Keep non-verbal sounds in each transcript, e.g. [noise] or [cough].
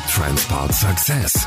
Transport Success.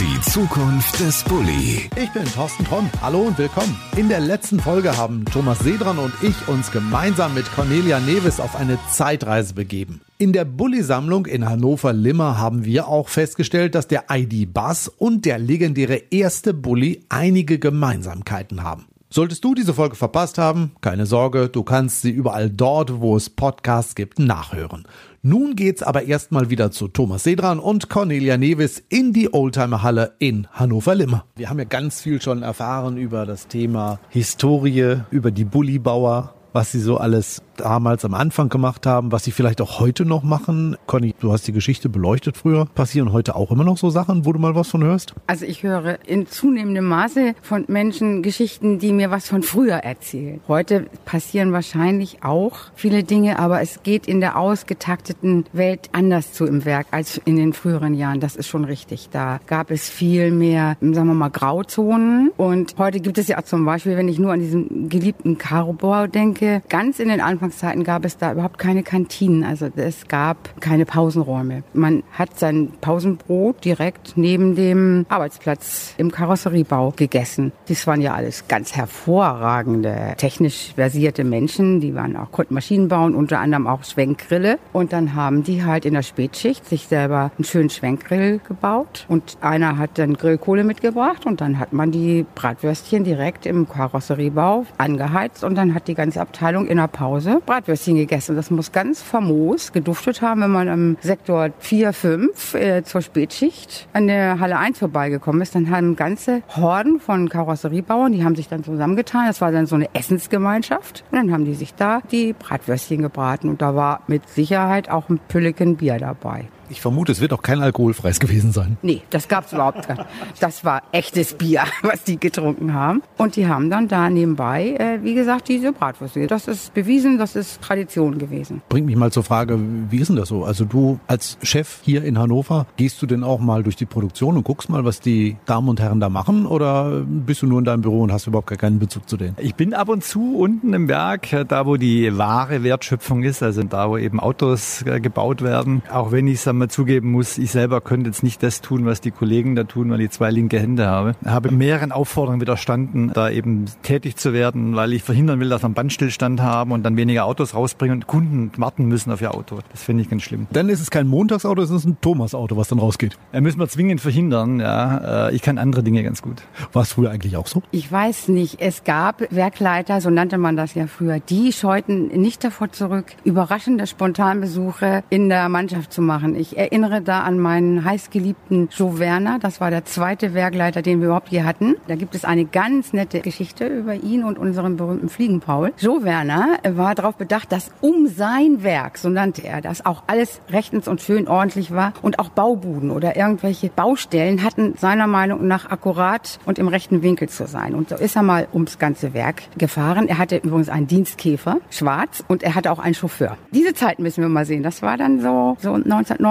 Die Zukunft des Bulli. Ich bin Thorsten Tromm. Hallo und willkommen. In der letzten Folge haben Thomas Sedran und ich uns gemeinsam mit Cornelia Neves auf eine Zeitreise begeben. In der Bulli-Sammlung in Hannover-Limmer haben wir auch festgestellt, dass der ID-Bus und der legendäre erste Bulli einige Gemeinsamkeiten haben. Solltest du diese Folge verpasst haben, keine Sorge, du kannst sie überall dort, wo es Podcasts gibt, nachhören. Nun geht's aber erstmal wieder zu Thomas Sedran und Cornelia Nevis in die Oldtimer Halle in Hannover-Limmer. Wir haben ja ganz viel schon erfahren über das Thema Historie, über die Bullibauer, was sie so alles damals am Anfang gemacht haben, was sie vielleicht auch heute noch machen. Conny, du hast die Geschichte beleuchtet früher. Passieren heute auch immer noch so Sachen, wo du mal was von hörst? Also ich höre in zunehmendem Maße von Menschen Geschichten, die mir was von früher erzählen. Heute passieren wahrscheinlich auch viele Dinge, aber es geht in der ausgetakteten Welt anders zu im Werk als in den früheren Jahren. Das ist schon richtig. Da gab es viel mehr, sagen wir mal, Grauzonen. Und heute gibt es ja zum Beispiel, wenn ich nur an diesen geliebten Karobau denke, ganz in den Anfang Anfangszeiten gab es da überhaupt keine Kantinen, also es gab keine Pausenräume. Man hat sein Pausenbrot direkt neben dem Arbeitsplatz im Karosseriebau gegessen. Das waren ja alles ganz hervorragende, technisch versierte Menschen, die waren auch, konnten Maschinen bauen, unter anderem auch Schwenkgrille. Und dann haben die halt in der Spätschicht sich selber einen schönen Schwenkgrill gebaut und einer hat dann Grillkohle mitgebracht und dann hat man die Bratwürstchen direkt im Karosseriebau angeheizt und dann hat die ganze Abteilung in der Pause Bratwürstchen gegessen. Das muss ganz famos geduftet haben, wenn man am Sektor 4, 5 äh, zur Spätschicht an der Halle 1 vorbeigekommen ist. Dann haben ganze Horden von Karosseriebauern, die haben sich dann zusammengetan. Das war dann so eine Essensgemeinschaft. Und dann haben die sich da die Bratwürstchen gebraten. Und da war mit Sicherheit auch ein Pülliken Bier dabei. Ich vermute, es wird auch kein alkoholfreies gewesen sein. Nee, das gab's überhaupt nicht. Das war echtes Bier, [laughs] was die getrunken haben. Und die haben dann da nebenbei, äh, wie gesagt, diese Bratwürste. Das ist bewiesen, das ist Tradition gewesen. Bringt mich mal zur Frage, wie ist denn das so? Also du als Chef hier in Hannover, gehst du denn auch mal durch die Produktion und guckst mal, was die Damen und Herren da machen? Oder bist du nur in deinem Büro und hast überhaupt gar keinen Bezug zu denen? Ich bin ab und zu unten im Werk, da wo die wahre Wertschöpfung ist, also da wo eben Autos äh, gebaut werden. Auch wenn ich es mal zugeben muss, ich selber könnte jetzt nicht das tun, was die Kollegen da tun, weil ich zwei linke Hände habe. Ich habe mehreren Aufforderungen widerstanden, da eben tätig zu werden, weil ich verhindern will, dass wir einen Bandstillstand haben und dann weniger Autos rausbringen und Kunden warten müssen auf ihr Auto. Das finde ich ganz schlimm. Dann ist es kein Montagsauto, es ist ein Thomas-Auto, was dann rausgeht. Da müssen wir zwingend verhindern, ja. Äh, ich kann andere Dinge ganz gut. War es früher eigentlich auch so? Ich weiß nicht. Es gab Werkleiter, so nannte man das ja früher, die scheuten nicht davor zurück, überraschende Spontanbesuche in der Mannschaft zu machen. Ich erinnere da an meinen heißgeliebten Joe Werner. Das war der zweite Werkleiter, den wir überhaupt hier hatten. Da gibt es eine ganz nette Geschichte über ihn und unseren berühmten Fliegenpaul. Joe Werner war darauf bedacht, dass um sein Werk, so nannte er das, auch alles rechtens und schön ordentlich war und auch Baubuden oder irgendwelche Baustellen hatten seiner Meinung nach akkurat und im rechten Winkel zu sein. Und so ist er mal ums ganze Werk gefahren. Er hatte übrigens einen Dienstkäfer, schwarz, und er hatte auch einen Chauffeur. Diese Zeit müssen wir mal sehen. Das war dann so, so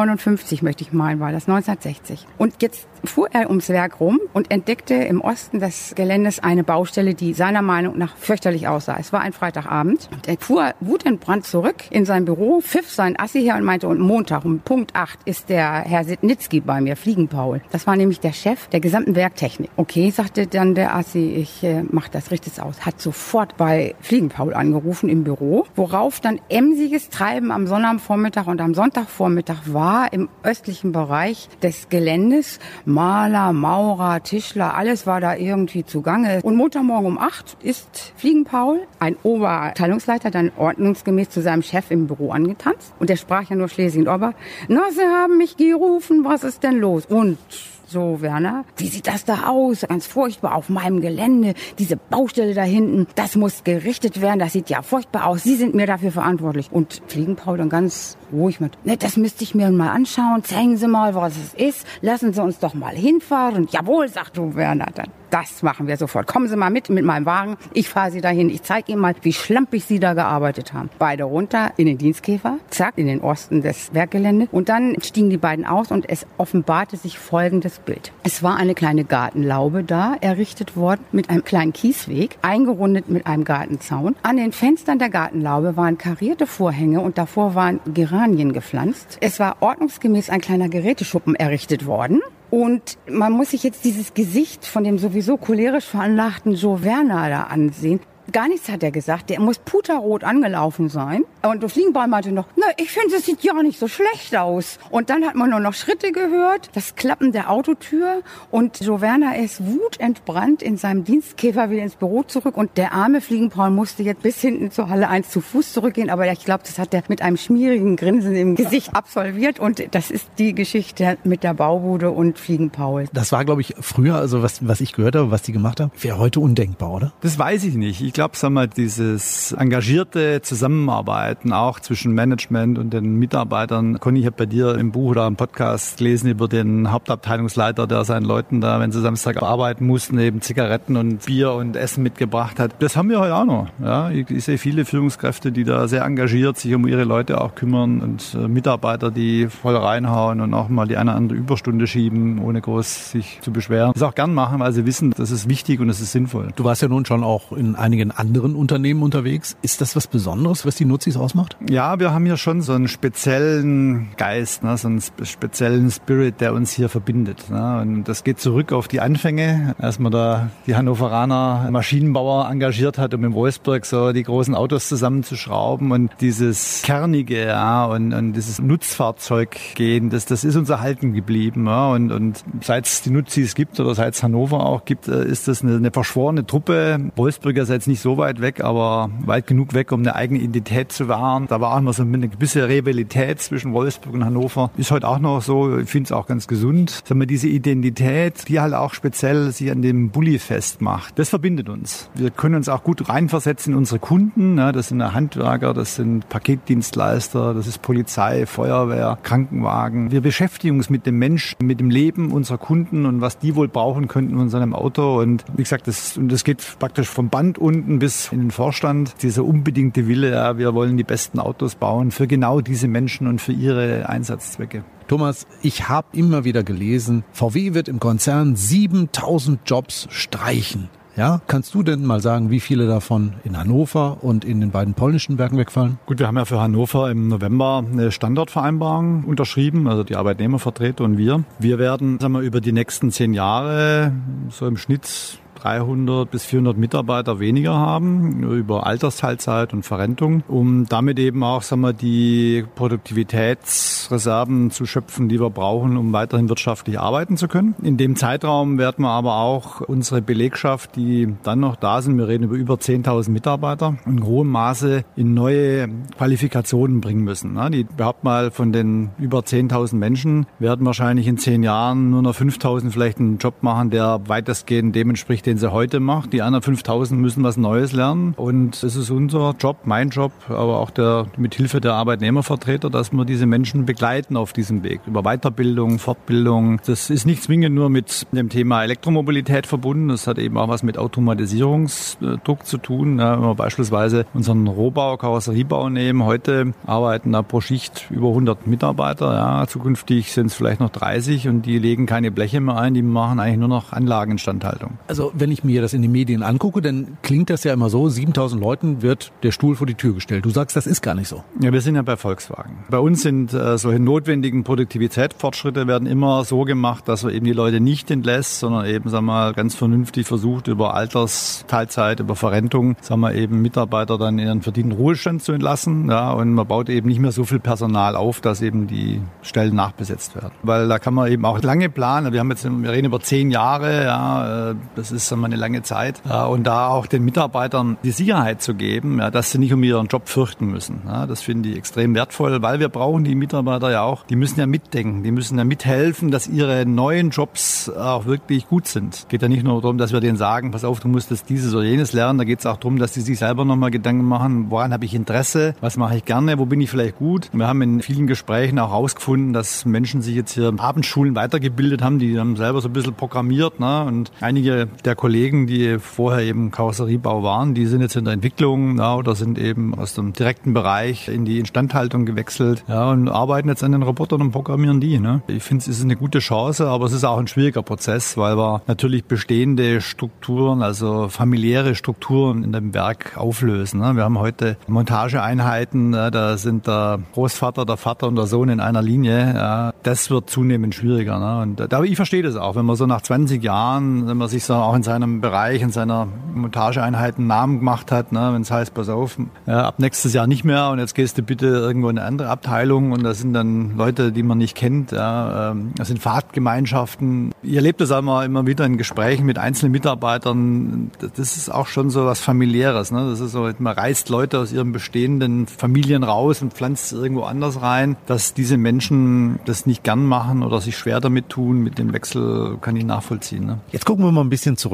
1959, möchte ich meinen, war das 1960. Und jetzt fuhr er ums Werk rum und entdeckte im Osten des Geländes eine Baustelle, die seiner Meinung nach fürchterlich aussah. Es war ein Freitagabend. Und er fuhr wutentbrannt zurück in sein Büro, pfiff sein Assi her und meinte, und Montag um Punkt 8 ist der Herr Sitnitzki bei mir, Fliegenpaul. Das war nämlich der Chef der gesamten Werktechnik. Okay, sagte dann der Assi, ich äh, mach das, richte es aus. Hat sofort bei Fliegenpaul angerufen im Büro, worauf dann emsiges Treiben am Sonnabendvormittag und am Sonntagvormittag war im östlichen Bereich des Geländes. Maler, Maurer, Tischler, alles war da irgendwie zugange. Und Montagmorgen um acht ist Fliegenpaul, ein Oberteilungsleiter, dann ordnungsgemäß zu seinem Chef im Büro angetanzt. Und der sprach ja nur Schlesien Ober. Na, sie haben mich gerufen, was ist denn los? Und so, Werner, wie sieht das da aus? Ganz furchtbar auf meinem Gelände. Diese Baustelle da hinten, das muss gerichtet werden. Das sieht ja furchtbar aus. Sie sind mir dafür verantwortlich. Und Fliegenpaul dann ganz ruhig mit, ne, das müsste ich mir mal anschauen. Zeigen Sie mal, was es ist. Lassen Sie uns doch mal hinfahren. Jawohl, sagt du Werner dann. Das machen wir sofort. Kommen Sie mal mit mit meinem Wagen. Ich fahre Sie dahin. Ich zeige Ihnen mal, wie schlampig Sie da gearbeitet haben. Beide runter in den Dienstkäfer, zack, in den Osten des Werkgeländes. Und dann stiegen die beiden aus und es offenbarte sich folgendes Bild. Es war eine kleine Gartenlaube da, errichtet worden mit einem kleinen Kiesweg, eingerundet mit einem Gartenzaun. An den Fenstern der Gartenlaube waren karierte Vorhänge und davor waren Geranien gepflanzt. Es war ordnungsgemäß ein kleiner Geräteschuppen errichtet worden. Und man muss sich jetzt dieses Gesicht von dem sowieso cholerisch veranlagten Joe Werner da ansehen. Gar nichts hat er gesagt. Der muss puterrot angelaufen sein. Und der Fliegenball meinte noch, na, ich finde, es sieht ja nicht so schlecht aus. Und dann hat man nur noch Schritte gehört, das Klappen der Autotür. Und Werner ist wutentbrannt in seinem Dienstkäfer wieder ins Büro zurück. Und der arme Fliegenpaul musste jetzt bis hinten zur Halle 1 zu Fuß zurückgehen. Aber ich glaube, das hat er mit einem schmierigen Grinsen im Gesicht absolviert. Und das ist die Geschichte mit der Baubude und Fliegenpaul. Das war, glaube ich, früher, also was, was ich gehört habe, was die gemacht haben, wäre heute undenkbar, oder? Das weiß ich nicht. Ich glaube, sagen wir, dieses engagierte Zusammenarbeiten auch zwischen Management und den Mitarbeitern. Conny, ich habe bei dir im Buch oder im Podcast gelesen über den Hauptabteilungsleiter, der seinen Leuten da, wenn sie Samstag arbeiten mussten, eben Zigaretten und Bier und Essen mitgebracht hat. Das haben wir heute auch noch. Ja, ich, ich sehe viele Führungskräfte, die da sehr engagiert sich um ihre Leute auch kümmern und äh, Mitarbeiter, die voll reinhauen und auch mal die eine oder andere Überstunde schieben, ohne groß sich zu beschweren. Das auch gern machen, weil sie wissen, das ist wichtig und das ist sinnvoll. Du warst ja nun schon auch in einigen anderen Unternehmen unterwegs. Ist das was Besonderes, was die Nutzis ausmacht? Ja, wir haben hier schon so einen speziellen Geist, ne, so einen speziellen Spirit, der uns hier verbindet. Ne. Und das geht zurück auf die Anfänge, als man da die Hannoveraner Maschinenbauer engagiert hat, um in Wolfsburg so die großen Autos zusammenzuschrauben und dieses Kernige ja, und, und dieses Nutzfahrzeuggehen, das, das ist uns erhalten geblieben. Ja. Und, und seit es die Nutzis gibt oder seit es Hannover auch gibt, äh, ist das eine, eine verschworene Truppe. Wolfsburg ist jetzt nicht so weit weg, aber weit genug weg, um eine eigene Identität zu wahren. Da war auch immer so eine gewisse Rivalität zwischen Wolfsburg und Hannover. Ist heute auch noch so. Ich finde es auch ganz gesund. Sagen wir, diese Identität, die halt auch speziell sich an dem Bulli festmacht, das verbindet uns. Wir können uns auch gut reinversetzen in unsere Kunden. Das sind Handwerker, das sind Paketdienstleister, das ist Polizei, Feuerwehr, Krankenwagen. Wir beschäftigen uns mit dem Menschen, mit dem Leben unserer Kunden und was die wohl brauchen könnten in seinem Auto. Und wie gesagt, das, und das geht praktisch vom Band unten bis in den Vorstand. Dieser unbedingte Wille, ja, wir wollen die besten Autos bauen für genau diese Menschen und für ihre Einsatzzwecke. Thomas, ich habe immer wieder gelesen, VW wird im Konzern 7000 Jobs streichen. Ja, kannst du denn mal sagen, wie viele davon in Hannover und in den beiden polnischen Werken wegfallen? Gut, wir haben ja für Hannover im November eine Standardvereinbarung unterschrieben, also die Arbeitnehmervertreter und wir. Wir werden, sagen wir, über die nächsten zehn Jahre so im Schnitt 300 bis 400 Mitarbeiter weniger haben über Altersteilzeit und Verrentung, um damit eben auch sagen wir, die Produktivitätsreserven zu schöpfen, die wir brauchen, um weiterhin wirtschaftlich arbeiten zu können. In dem Zeitraum werden wir aber auch unsere Belegschaft, die dann noch da sind, wir reden über über 10.000 Mitarbeiter, in hohem Maße in neue Qualifikationen bringen müssen. Die überhaupt mal von den über 10.000 Menschen werden wahrscheinlich in zehn Jahren nur noch 5.000 vielleicht einen Job machen, der weitestgehend dem entspricht, den sie heute macht. Die anderen 5000 müssen was Neues lernen. Und es ist unser Job, mein Job, aber auch der, mit Hilfe der Arbeitnehmervertreter, dass wir diese Menschen begleiten auf diesem Weg. Über Weiterbildung, Fortbildung. Das ist nicht zwingend nur mit dem Thema Elektromobilität verbunden. Das hat eben auch was mit Automatisierungsdruck zu tun. Wenn wir beispielsweise unseren Rohbau, Karosseriebau nehmen. Heute arbeiten da pro Schicht über 100 Mitarbeiter. Ja, zukünftig sind es vielleicht noch 30 und die legen keine Bleche mehr ein. Die machen eigentlich nur noch Anlageninstandhaltung. Also wenn ich mir das in den Medien angucke, dann klingt das ja immer so, 7000 Leuten wird der Stuhl vor die Tür gestellt. Du sagst, das ist gar nicht so. Ja, wir sind ja bei Volkswagen. Bei uns sind äh, solche notwendigen Produktivitätsfortschritte werden immer so gemacht, dass man eben die Leute nicht entlässt, sondern eben, sagen mal, ganz vernünftig versucht, über Altersteilzeit, über Verrentung, sagen wir eben Mitarbeiter dann in ihren verdienten Ruhestand zu entlassen. Ja, und man baut eben nicht mehr so viel Personal auf, dass eben die Stellen nachbesetzt werden. Weil da kann man eben auch lange planen. Wir haben jetzt, wir reden über zehn Jahre, ja, äh, das ist mal eine lange Zeit. Und da auch den Mitarbeitern die Sicherheit zu geben, dass sie nicht um ihren Job fürchten müssen. Das finde ich extrem wertvoll, weil wir brauchen die Mitarbeiter ja auch. Die müssen ja mitdenken, die müssen ja mithelfen, dass ihre neuen Jobs auch wirklich gut sind. Geht ja nicht nur darum, dass wir denen sagen, pass auf, du musst jetzt dieses oder jenes lernen. Da geht es auch darum, dass sie sich selber nochmal Gedanken machen, woran habe ich Interesse, was mache ich gerne, wo bin ich vielleicht gut. Wir haben in vielen Gesprächen auch herausgefunden, dass Menschen sich jetzt hier Abendschulen weitergebildet haben, die haben selber so ein bisschen programmiert. Ne? Und einige der Kollegen, die vorher eben Karosseriebau waren, die sind jetzt in der Entwicklung ja, oder sind eben aus dem direkten Bereich in die Instandhaltung gewechselt ja, und arbeiten jetzt an den Robotern und programmieren die. Ne? Ich finde, es ist eine gute Chance, aber es ist auch ein schwieriger Prozess, weil wir natürlich bestehende Strukturen, also familiäre Strukturen in dem Werk auflösen. Ne? Wir haben heute Montageeinheiten, ne? da sind der Großvater, der Vater und der Sohn in einer Linie. Ja? Das wird zunehmend schwieriger. Ne? Und, aber ich verstehe das auch, wenn man so nach 20 Jahren, wenn man sich so auch in seinem Bereich, in seiner Montageeinheit einen Namen gemacht hat, ne? wenn es heißt, pass auf, ja, ab nächstes Jahr nicht mehr und jetzt gehst du bitte irgendwo in eine andere Abteilung und da sind dann Leute, die man nicht kennt. Ja? Ähm, das sind Fahrtgemeinschaften. Ich erlebe das immer, immer wieder in Gesprächen mit einzelnen Mitarbeitern. Das ist auch schon so was familiäres. Ne? Das ist so, man reißt Leute aus ihren bestehenden Familien raus und pflanzt irgendwo anders rein. Dass diese Menschen das nicht gern machen oder sich schwer damit tun, mit dem Wechsel kann ich nachvollziehen. Ne? Jetzt gucken wir mal ein bisschen zurück,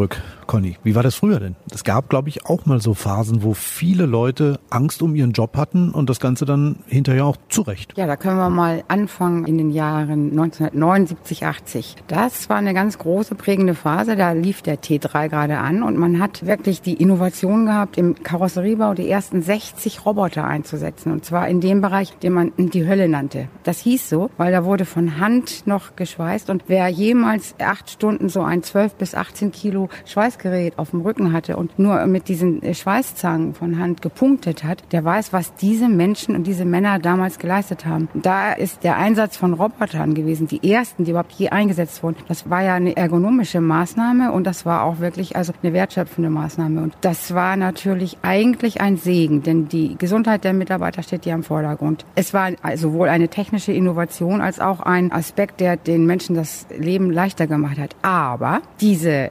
Conny. Wie war das früher denn? Es gab, glaube ich, auch mal so Phasen, wo viele Leute Angst um ihren Job hatten und das Ganze dann hinterher auch zurecht. Ja, da können wir mal anfangen in den Jahren 1979, 80. Das war eine ganz große prägende Phase. Da lief der T3 gerade an und man hat wirklich die Innovation gehabt, im Karosseriebau die ersten 60 Roboter einzusetzen. Und zwar in dem Bereich, den man die Hölle nannte. Das hieß so, weil da wurde von Hand noch geschweißt und wer jemals acht Stunden so ein 12 bis 18 Kilo Schweißgerät auf dem Rücken hatte und nur mit diesen Schweißzangen von Hand gepunktet hat, der weiß, was diese Menschen und diese Männer damals geleistet haben. Da ist der Einsatz von Robotern gewesen, die ersten, die überhaupt je eingesetzt wurden. Das war ja eine ergonomische Maßnahme und das war auch wirklich also eine wertschöpfende Maßnahme. Und das war natürlich eigentlich ein Segen, denn die Gesundheit der Mitarbeiter steht ja im Vordergrund. Es war sowohl eine technische Innovation als auch ein Aspekt, der den Menschen das Leben leichter gemacht hat. Aber diese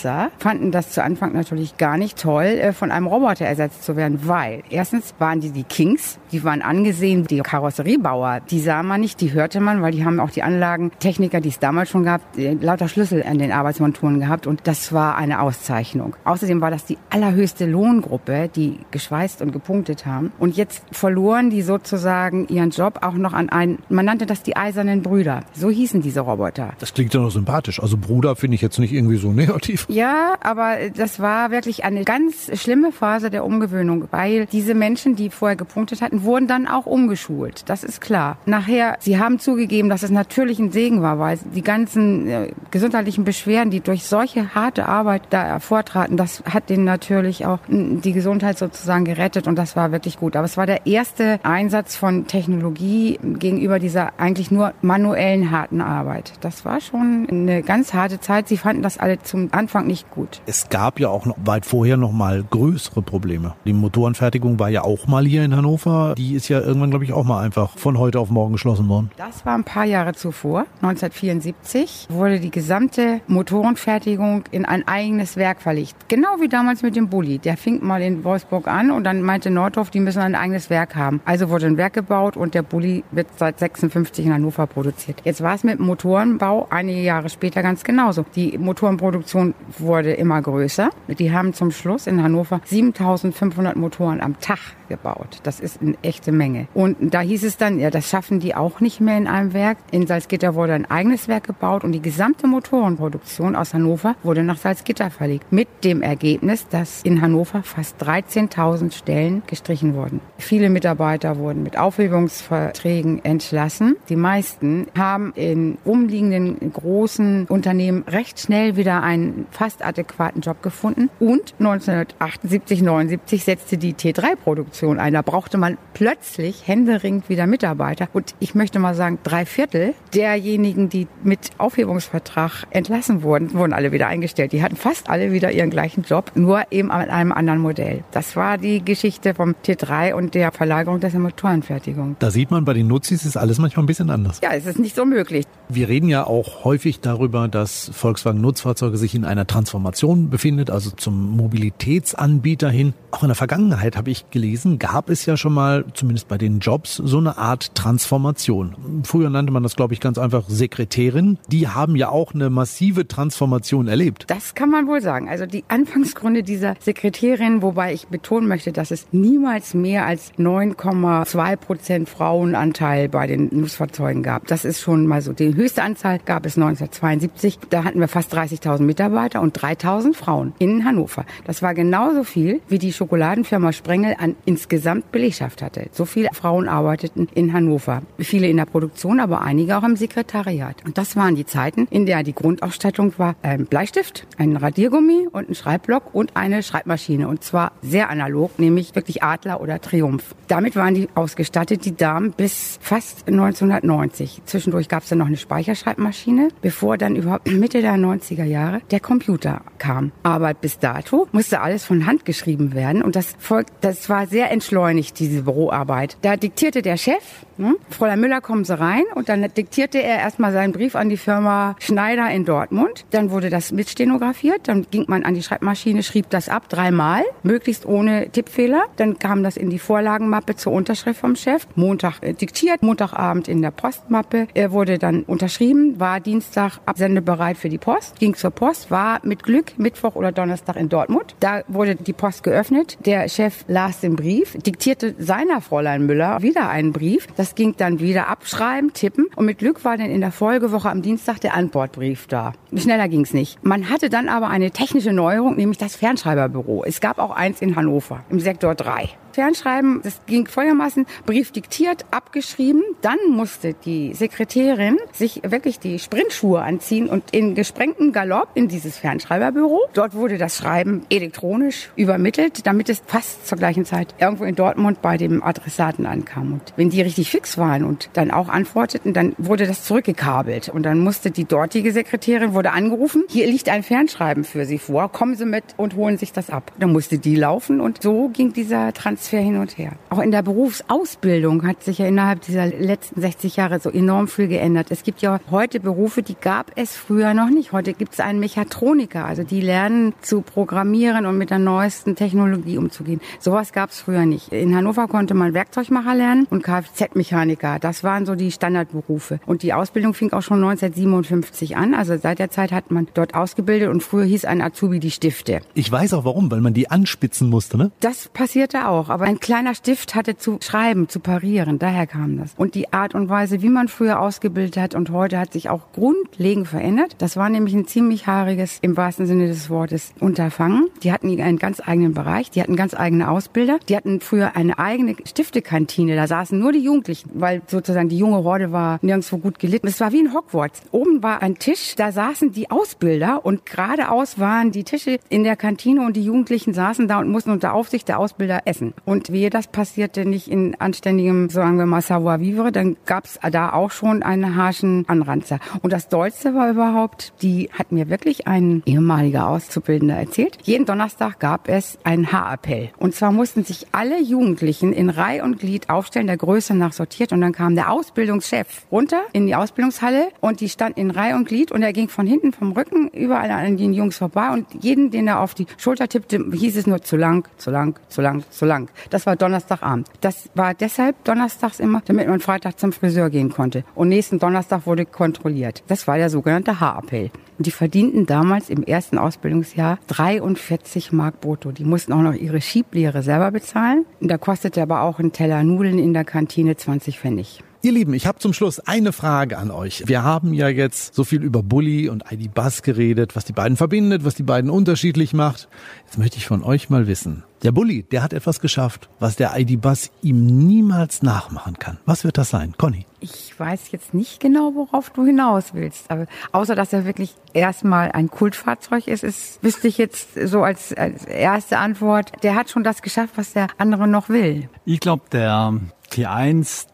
Schweißer fanden das zu Anfang natürlich gar nicht toll, äh, von einem Roboter ersetzt zu werden, weil erstens waren die die Kings, die waren angesehen, die Karosseriebauer, die sah man nicht, die hörte man, weil die haben auch die Anlagentechniker, die es damals schon gab, äh, lauter Schlüssel an den Arbeitsmonturen gehabt und das war eine Auszeichnung. Außerdem war das die allerhöchste Lohngruppe, die geschweißt und gepunktet haben. Und jetzt verloren die sozusagen ihren Job auch noch an einen, man nannte das die eisernen Brüder. So hießen diese Roboter. Das klingt ja noch sympathisch. Also Bruder finde ich jetzt nicht irgendwie so negativ. Ja, aber das war wirklich eine ganz schlimme Phase der Umgewöhnung, weil diese Menschen, die vorher gepunktet hatten, wurden dann auch umgeschult. Das ist klar. Nachher, sie haben zugegeben, dass es natürlich ein Segen war, weil die ganzen äh, gesundheitlichen Beschwerden, die durch solche harte Arbeit da hervortraten, das hat denen natürlich auch die Gesundheit sozusagen gerettet und das war wirklich gut. Aber es war der erste Einsatz von Technologie gegenüber dieser eigentlich nur manuellen harten Arbeit. Das war schon eine ganz harte Zeit. Sie fanden das alle zum Anfang nicht gut. Es gab ja auch noch weit vorher noch mal größere Probleme. Die Motorenfertigung war ja auch mal hier in Hannover. Die ist ja irgendwann, glaube ich, auch mal einfach von heute auf morgen geschlossen worden. Das war ein paar Jahre zuvor. 1974 wurde die gesamte Motorenfertigung in ein eigenes Werk verlegt. Genau wie damals mit dem Bulli. Der fing mal in Wolfsburg an und dann meinte Nordhoff, die müssen ein eigenes Werk haben. Also wurde ein Werk gebaut und der Bulli wird seit 56 in Hannover produziert. Jetzt war es mit dem Motorenbau einige Jahre später ganz genauso. Die Motorenproduktion wurde immer größer. Die haben zum Schluss in Hannover 7500 Motoren am Tag gebaut. Das ist eine echte Menge. Und da hieß es dann, ja, das schaffen die auch nicht mehr in einem Werk. In Salzgitter wurde ein eigenes Werk gebaut und die gesamte Motorenproduktion aus Hannover wurde nach Salzgitter verlegt. Mit dem Ergebnis, dass in Hannover fast 13.000 Stellen gestrichen wurden. Viele Mitarbeiter wurden mit Aufhebungsverträgen entlassen. Die meisten haben in umliegenden großen Unternehmen recht schnell wieder einen fast adäquaten Job gefunden. Und 1978, 79 setzte die T3-Produktion ein. Da brauchte man plötzlich händeringend wieder Mitarbeiter. Und ich möchte mal sagen, drei Viertel derjenigen, die mit Aufhebungsvertrag entlassen wurden, wurden alle wieder eingestellt. Die hatten fast alle wieder ihren gleichen Job, nur eben an einem anderen Modell. Das war die Geschichte vom T3 und der Verlagerung der Motorenfertigung. Da sieht man, bei den Nutzis ist alles manchmal ein bisschen anders. Ja, es ist nicht so möglich. Wir reden ja auch häufig darüber, dass Volkswagen Nutzfahrzeuge sich in einer Transformation befindet, also zum Mobilitätsanbieter hin. Auch in der Vergangenheit habe ich gelesen, gab es ja schon mal, zumindest bei den Jobs, so eine Art Transformation. Früher nannte man das, glaube ich, ganz einfach Sekretärin. Die haben ja auch eine massive Transformation erlebt. Das kann man wohl sagen. Also die Anfangsgründe dieser Sekretärin, wobei ich betonen möchte, dass es niemals mehr als 9,2 Prozent Frauenanteil bei den Nutzfahrzeugen gab. Das ist schon mal so. Den höchste Anzahl gab es 1972. Da hatten wir fast 30.000 Mitarbeiter und 3.000 Frauen in Hannover. Das war genauso viel, wie die Schokoladenfirma Sprengel an insgesamt Belegschaft hatte. So viele Frauen arbeiteten in Hannover. Viele in der Produktion, aber einige auch im Sekretariat. Und das waren die Zeiten, in der die Grundausstattung war ein Bleistift, ein Radiergummi und ein Schreibblock und eine Schreibmaschine. Und zwar sehr analog, nämlich wirklich Adler oder Triumph. Damit waren die ausgestattet, die Damen, bis fast 1990. Zwischendurch gab es dann noch eine Speicherschreibmaschine, bevor dann überhaupt Mitte der 90er Jahre der Computer kam. Aber bis dato musste alles von Hand geschrieben werden und das folgt, das war sehr entschleunigt, diese Büroarbeit. Da diktierte der Chef, hm, Fräulein Müller, kommen Sie rein und dann diktierte er erstmal seinen Brief an die Firma Schneider in Dortmund. Dann wurde das mitstenografiert, dann ging man an die Schreibmaschine, schrieb das ab, dreimal, möglichst ohne Tippfehler. Dann kam das in die Vorlagenmappe zur Unterschrift vom Chef. Montag äh, diktiert, Montagabend in der Postmappe. Er wurde dann unterschrieben, war Dienstag absendebereit für die Post, ging zur Post, war mit Glück Mittwoch oder Donnerstag in Dortmund. Da wurde die Post geöffnet. Der Chef las den Brief, diktierte seiner Fräulein Müller wieder einen Brief. Das ging dann wieder abschreiben, tippen und mit Glück war dann in der Folgewoche am Dienstag der Antwortbrief da. Schneller ging's nicht. Man hatte dann aber eine technische Neuerung, nämlich das Fernschreiberbüro. Es gab auch eins in Hannover im Sektor 3. Fernschreiben, das ging folgendermaßen, Brief diktiert, abgeschrieben, dann musste die Sekretärin sich wirklich die Sprintschuhe anziehen und in gesprengtem Galopp in dieses Fernschreiberbüro. Dort wurde das Schreiben elektronisch übermittelt, damit es fast zur gleichen Zeit irgendwo in Dortmund bei dem Adressaten ankam. Und wenn die richtig fix waren und dann auch antworteten, dann wurde das zurückgekabelt und dann musste die dortige Sekretärin wurde angerufen, hier liegt ein Fernschreiben für Sie vor, kommen Sie mit und holen sich das ab. Dann musste die laufen und so ging dieser Transfer hin und her. Auch in der Berufsausbildung hat sich ja innerhalb dieser letzten 60 Jahre so enorm viel geändert. Es gibt ja heute Berufe, die gab es früher noch nicht. Heute gibt es einen Mechatroniker, also die lernen zu programmieren und mit der neuesten Technologie umzugehen. Sowas gab es früher nicht. In Hannover konnte man Werkzeugmacher lernen und Kfz-Mechaniker. Das waren so die Standardberufe. Und die Ausbildung fing auch schon 1957 an. Also seit der Zeit hat man dort ausgebildet und früher hieß ein Azubi die Stifte. Ich weiß auch warum, weil man die anspitzen musste, ne? Das passierte auch, aber ein kleiner Stift hatte zu schreiben, zu parieren, daher kam das. Und die Art und Weise, wie man früher ausgebildet hat und heute hat sich auch grundlegend verändert. Das war nämlich ein ziemlich haariges, im wahrsten Sinne des Wortes, Unterfangen. Die hatten einen ganz eigenen Bereich, die hatten ganz eigene Ausbilder, die hatten früher eine eigene Stiftekantine, da saßen nur die Jugendlichen, weil sozusagen die junge Horde war nirgendwo gut gelitten. Es war wie ein Hogwarts. Oben war ein Tisch, da saßen die Ausbilder und geradeaus waren die Tische in der Kantine und die Jugendlichen saßen da und mussten unter Aufsicht der Ausbilder essen. Und wehe, das passierte nicht in anständigem, sagen wir mal, savoir-vivre, dann gab es da auch schon einen harschen Anranzer. Und das Dollste war überhaupt, die hat mir wirklich ein ehemaliger Auszubildender erzählt, jeden Donnerstag gab es einen Haarappell. Und zwar mussten sich alle Jugendlichen in Reih und Glied aufstellen, der Größe nach sortiert. Und dann kam der Ausbildungschef runter in die Ausbildungshalle und die stand in Reih und Glied und er ging von hinten vom Rücken überall an den Jungs vorbei und jeden, den er auf die Schulter tippte, hieß es nur zu lang, zu lang, zu lang, zu lang. Das war Donnerstagabend. Das war deshalb donnerstags immer, damit man Freitag zum Friseur gehen konnte. Und nächsten Donnerstag wurde kontrolliert. Das war der sogenannte Haarappell. Und die verdienten damals im ersten Ausbildungsjahr 43 Mark brutto. Die mussten auch noch ihre Schiebblehre selber bezahlen. Und da kostete aber auch ein Teller Nudeln in der Kantine 20 Pfennig. Ihr Lieben, ich habe zum Schluss eine Frage an euch. Wir haben ja jetzt so viel über Bully und ID Buzz geredet, was die beiden verbindet, was die beiden unterschiedlich macht. Jetzt möchte ich von euch mal wissen. Der Bully, der hat etwas geschafft, was der ID Buzz ihm niemals nachmachen kann. Was wird das sein? Conny? Ich weiß jetzt nicht genau, worauf du hinaus willst. Aber außer, dass er wirklich erstmal ein Kultfahrzeug ist, ist, wüsste ich jetzt so als, als erste Antwort, der hat schon das geschafft, was der andere noch will. Ich glaube, der T1,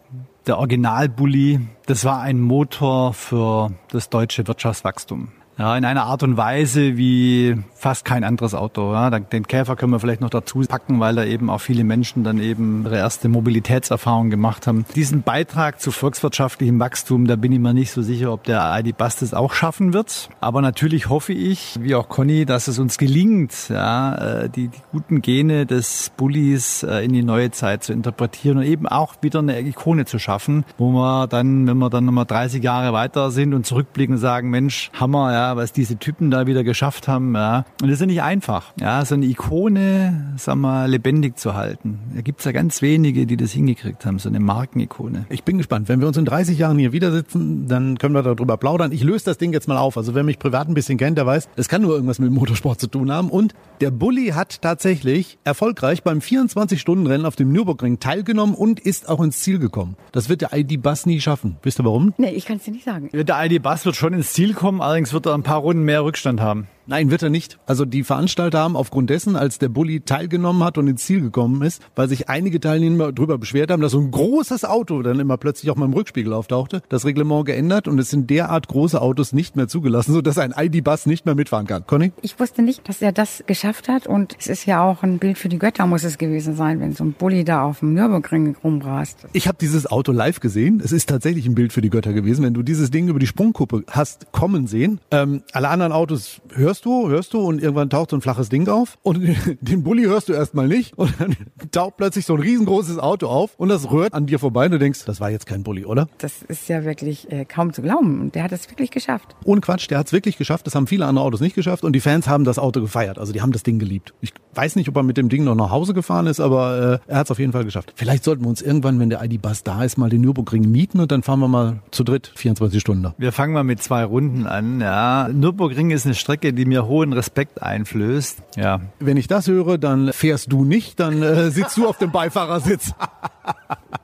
der Originalbully, das war ein Motor für das deutsche Wirtschaftswachstum. Ja, in einer Art und Weise wie fast kein anderes Auto. Ja, den Käfer können wir vielleicht noch dazu packen, weil da eben auch viele Menschen dann eben ihre erste Mobilitätserfahrung gemacht haben. Diesen Beitrag zu volkswirtschaftlichem Wachstum, da bin ich mir nicht so sicher, ob der ID Bus das auch schaffen wird. Aber natürlich hoffe ich, wie auch Conny, dass es uns gelingt, ja, äh, die, die guten Gene des Bullies äh, in die neue Zeit zu interpretieren und eben auch wieder eine Ikone zu schaffen, wo wir dann, wenn wir dann nochmal 30 Jahre weiter sind und zurückblicken sagen, Mensch, Hammer, ja, ja, was diese Typen da wieder geschafft haben. Ja. Und das ist ja nicht einfach, ja, so eine Ikone, sag mal, lebendig zu halten. Da gibt's ja ganz wenige, die das hingekriegt haben, so eine Markenikone. Ich bin gespannt. Wenn wir uns in 30 Jahren hier wieder sitzen, dann können wir darüber plaudern. Ich löse das Ding jetzt mal auf. Also wer mich privat ein bisschen kennt, der weiß, es kann nur irgendwas mit Motorsport zu tun haben. Und der Bulli hat tatsächlich erfolgreich beim 24-Stunden-Rennen auf dem Nürburgring teilgenommen und ist auch ins Ziel gekommen. Das wird der ID Bus nie schaffen. Wisst ihr warum? Nee, ich kann es dir nicht sagen. Der ID Bus wird schon ins Ziel kommen, allerdings wird er ein paar Runden mehr Rückstand haben. Nein, wird er nicht. Also die Veranstalter haben aufgrund dessen, als der Bulli teilgenommen hat und ins Ziel gekommen ist, weil sich einige Teilnehmer darüber beschwert haben, dass so ein großes Auto dann immer plötzlich auch mal im Rückspiegel auftauchte, das Reglement geändert und es sind derart große Autos nicht mehr zugelassen, sodass ein ID-Bus nicht mehr mitfahren kann. Conny? Ich wusste nicht, dass er das geschafft hat und es ist ja auch ein Bild für die Götter muss es gewesen sein, wenn so ein Bulli da auf dem Nürburgring rumrast. Ich habe dieses Auto live gesehen. Es ist tatsächlich ein Bild für die Götter gewesen, wenn du dieses Ding über die Sprungkuppe hast kommen sehen. Ähm, alle anderen Autos hörst du, hörst du und irgendwann taucht so ein flaches Ding auf und [laughs] den Bulli hörst du erstmal nicht und dann [laughs] taucht plötzlich so ein riesengroßes Auto auf und das rührt an dir vorbei und du denkst, das war jetzt kein Bulli, oder? Das ist ja wirklich äh, kaum zu glauben und der hat es wirklich geschafft. Ohne Quatsch, der hat es wirklich geschafft. Das haben viele andere Autos nicht geschafft und die Fans haben das Auto gefeiert. Also die haben das Ding geliebt. Ich weiß nicht, ob er mit dem Ding noch nach Hause gefahren ist, aber äh, er hat es auf jeden Fall geschafft. Vielleicht sollten wir uns irgendwann, wenn der ID-Bus da ist, mal den Nürburgring mieten und dann fahren wir mal zu dritt 24 Stunden. Wir fangen mal mit zwei Runden an. Ja. Nürburgring ist eine Strecke, die mir hohen Respekt einflößt. Ja. Wenn ich das höre, dann fährst du nicht, dann äh, sitzt du auf dem Beifahrersitz. [laughs]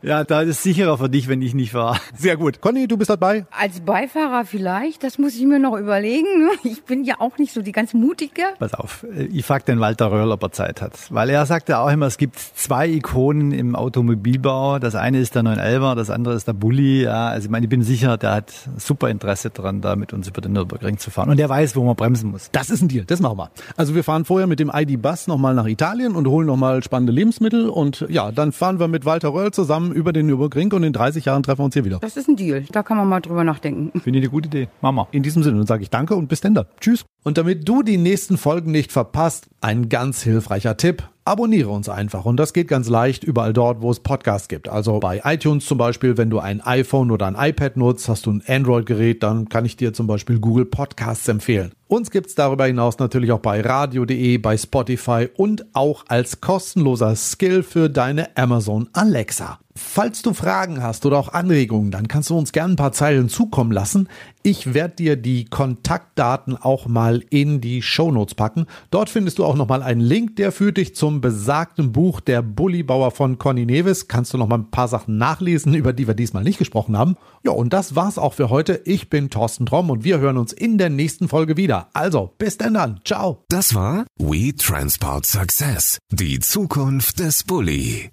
Ja, da ist es sicherer für dich, wenn ich nicht fahre. Sehr gut. Conny, du bist dabei? Als Beifahrer vielleicht, das muss ich mir noch überlegen. [laughs] Ich bin ja auch nicht so die ganz mutige. Pass auf, ich frage den Walter Röhrl, ob er Zeit hat. Weil er sagte auch immer, es gibt zwei Ikonen im Automobilbau. Das eine ist der 911er, das andere ist der Bulli. Ja, also ich meine, ich bin sicher, der hat super Interesse dran, da mit uns über den Nürburgring zu fahren. Und der weiß, wo man bremsen muss. Das ist ein Deal, das machen wir. Also wir fahren vorher mit dem ID-Bus nochmal nach Italien und holen nochmal spannende Lebensmittel. Und ja, dann fahren wir mit Walter Röhrl zusammen über den Nürburgring und in 30 Jahren treffen wir uns hier wieder. Das ist ein Deal. Da kann man mal drüber nachdenken. Finde ich eine gute Idee. Mama. In diesem Sinne sage ich danke und bis denn dann. Tschüss. Und damit du die nächsten Folgen nicht verpasst, ein ganz hilfreicher Tipp. Abonniere uns einfach und das geht ganz leicht überall dort, wo es Podcasts gibt. Also bei iTunes zum Beispiel, wenn du ein iPhone oder ein iPad nutzt, hast du ein Android-Gerät, dann kann ich dir zum Beispiel Google Podcasts empfehlen. Uns gibt's darüber hinaus natürlich auch bei radio.de, bei Spotify und auch als kostenloser Skill für deine Amazon Alexa. Falls du Fragen hast oder auch Anregungen, dann kannst du uns gerne ein paar Zeilen zukommen lassen. Ich werde dir die Kontaktdaten auch mal in die Shownotes packen. Dort findest du auch nochmal einen Link, der führt dich zum besagten Buch Der Bullybauer von Conny Neves. Kannst du noch mal ein paar Sachen nachlesen, über die wir diesmal nicht gesprochen haben. Ja, und das war's auch für heute. Ich bin Thorsten Tromm und wir hören uns in der nächsten Folge wieder. Also, bis denn dann. Ciao. Das war We Transport Success. Die Zukunft des Bulli.